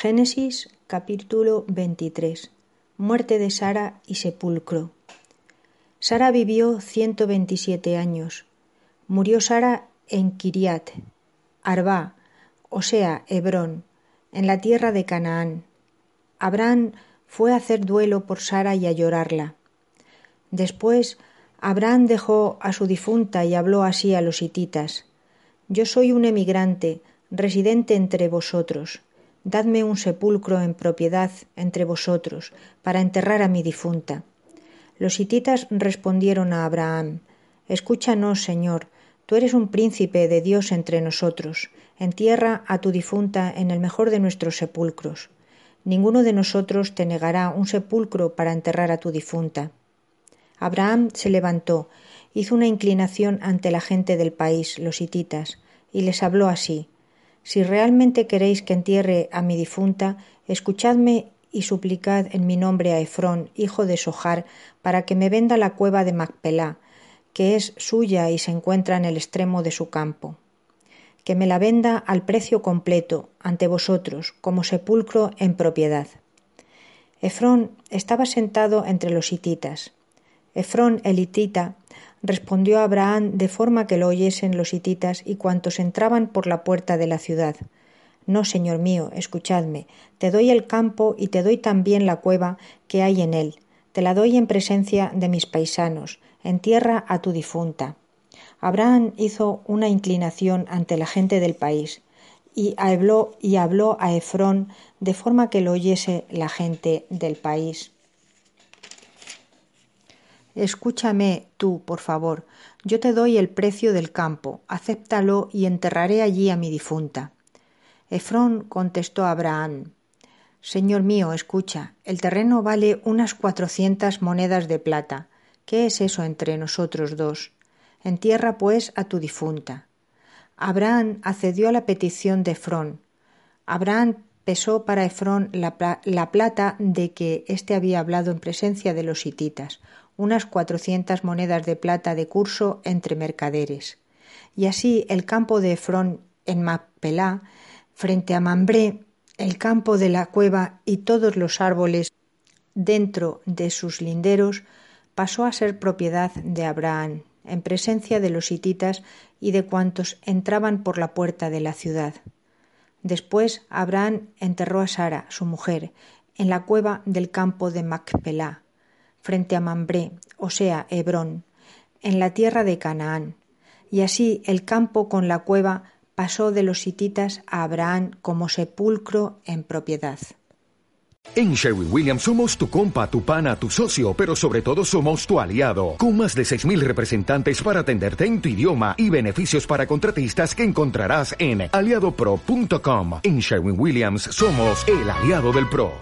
Génesis capítulo 23. Muerte de Sara y sepulcro. Sara vivió 127 años. Murió Sara en Kiriat, Arba, o sea, Hebrón, en la tierra de Canaán. Abraham fue a hacer duelo por Sara y a llorarla. Después Abraham dejó a su difunta y habló así a los hititas Yo soy un emigrante, residente entre vosotros. Dadme un sepulcro en propiedad entre vosotros, para enterrar a mi difunta. Los hititas respondieron a Abraham Escúchanos, Señor, tú eres un príncipe de Dios entre nosotros. Entierra a tu difunta en el mejor de nuestros sepulcros. Ninguno de nosotros te negará un sepulcro para enterrar a tu difunta. Abraham se levantó, hizo una inclinación ante la gente del país, los hititas, y les habló así Si realmente queréis que entierre a mi difunta, escuchadme y suplicad en mi nombre a Efrón, hijo de Sojar, para que me venda la cueva de Macpelá, que es suya y se encuentra en el extremo de su campo. Que me la venda al precio completo, ante vosotros, como sepulcro en propiedad. Efrón estaba sentado entre los hititas. Efrón el hitita respondió Abraham de forma que lo oyesen los hititas y cuantos entraban por la puerta de la ciudad. No, señor mío, escuchadme, te doy el campo y te doy también la cueva que hay en él. Te la doy en presencia de mis paisanos, entierra a tu difunta. Abraham hizo una inclinación ante la gente del país y habló, y habló a Efrón de forma que lo oyese la gente del país. Escúchame tú, por favor. Yo te doy el precio del campo, acéptalo y enterraré allí a mi difunta. Efrón contestó a Abraham Señor mío, escucha, el terreno vale unas cuatrocientas monedas de plata. ¿Qué es eso entre nosotros dos? Entierra, pues, a tu difunta. Abraham accedió a la petición de Efrón. Abraham pesó para Efrón la, la plata de que éste había hablado en presencia de los hititas, unas cuatrocientas monedas de plata de curso entre mercaderes. Y así el campo de Efrón en Mapelá, frente a Mambré, el campo de la cueva y todos los árboles dentro de sus linderos, pasó a ser propiedad de Abraham, en presencia de los hititas y de cuantos entraban por la puerta de la ciudad. Después Abraham enterró a Sara, su mujer, en la cueva del campo de Macpelá, frente a Mambré, o sea, Hebrón, en la tierra de Canaán. Y así el campo con la cueva pasó de los hititas a Abraham como sepulcro en propiedad. En Sherwin Williams somos tu compa, tu pana, tu socio, pero sobre todo somos tu aliado, con más de 6.000 representantes para atenderte en tu idioma y beneficios para contratistas que encontrarás en aliadopro.com. En Sherwin Williams somos el aliado del PRO.